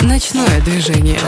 Ночное движение.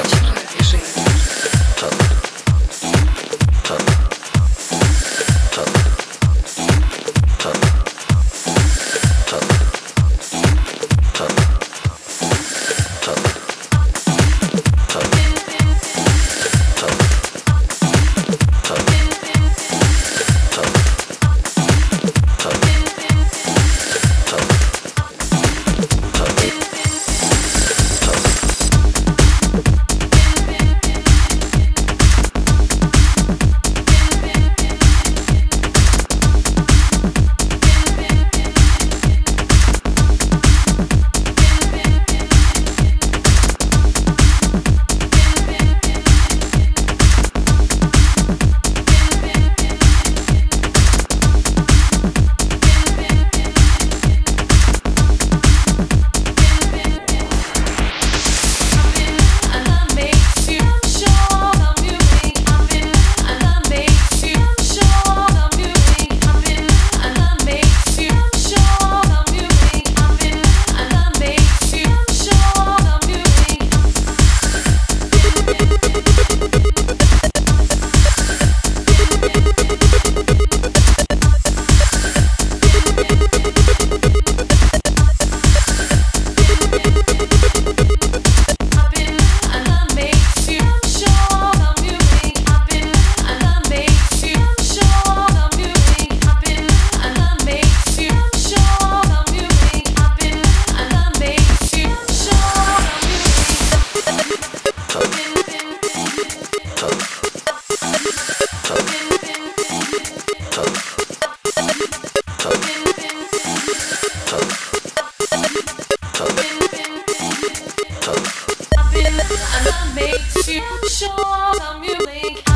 show some music.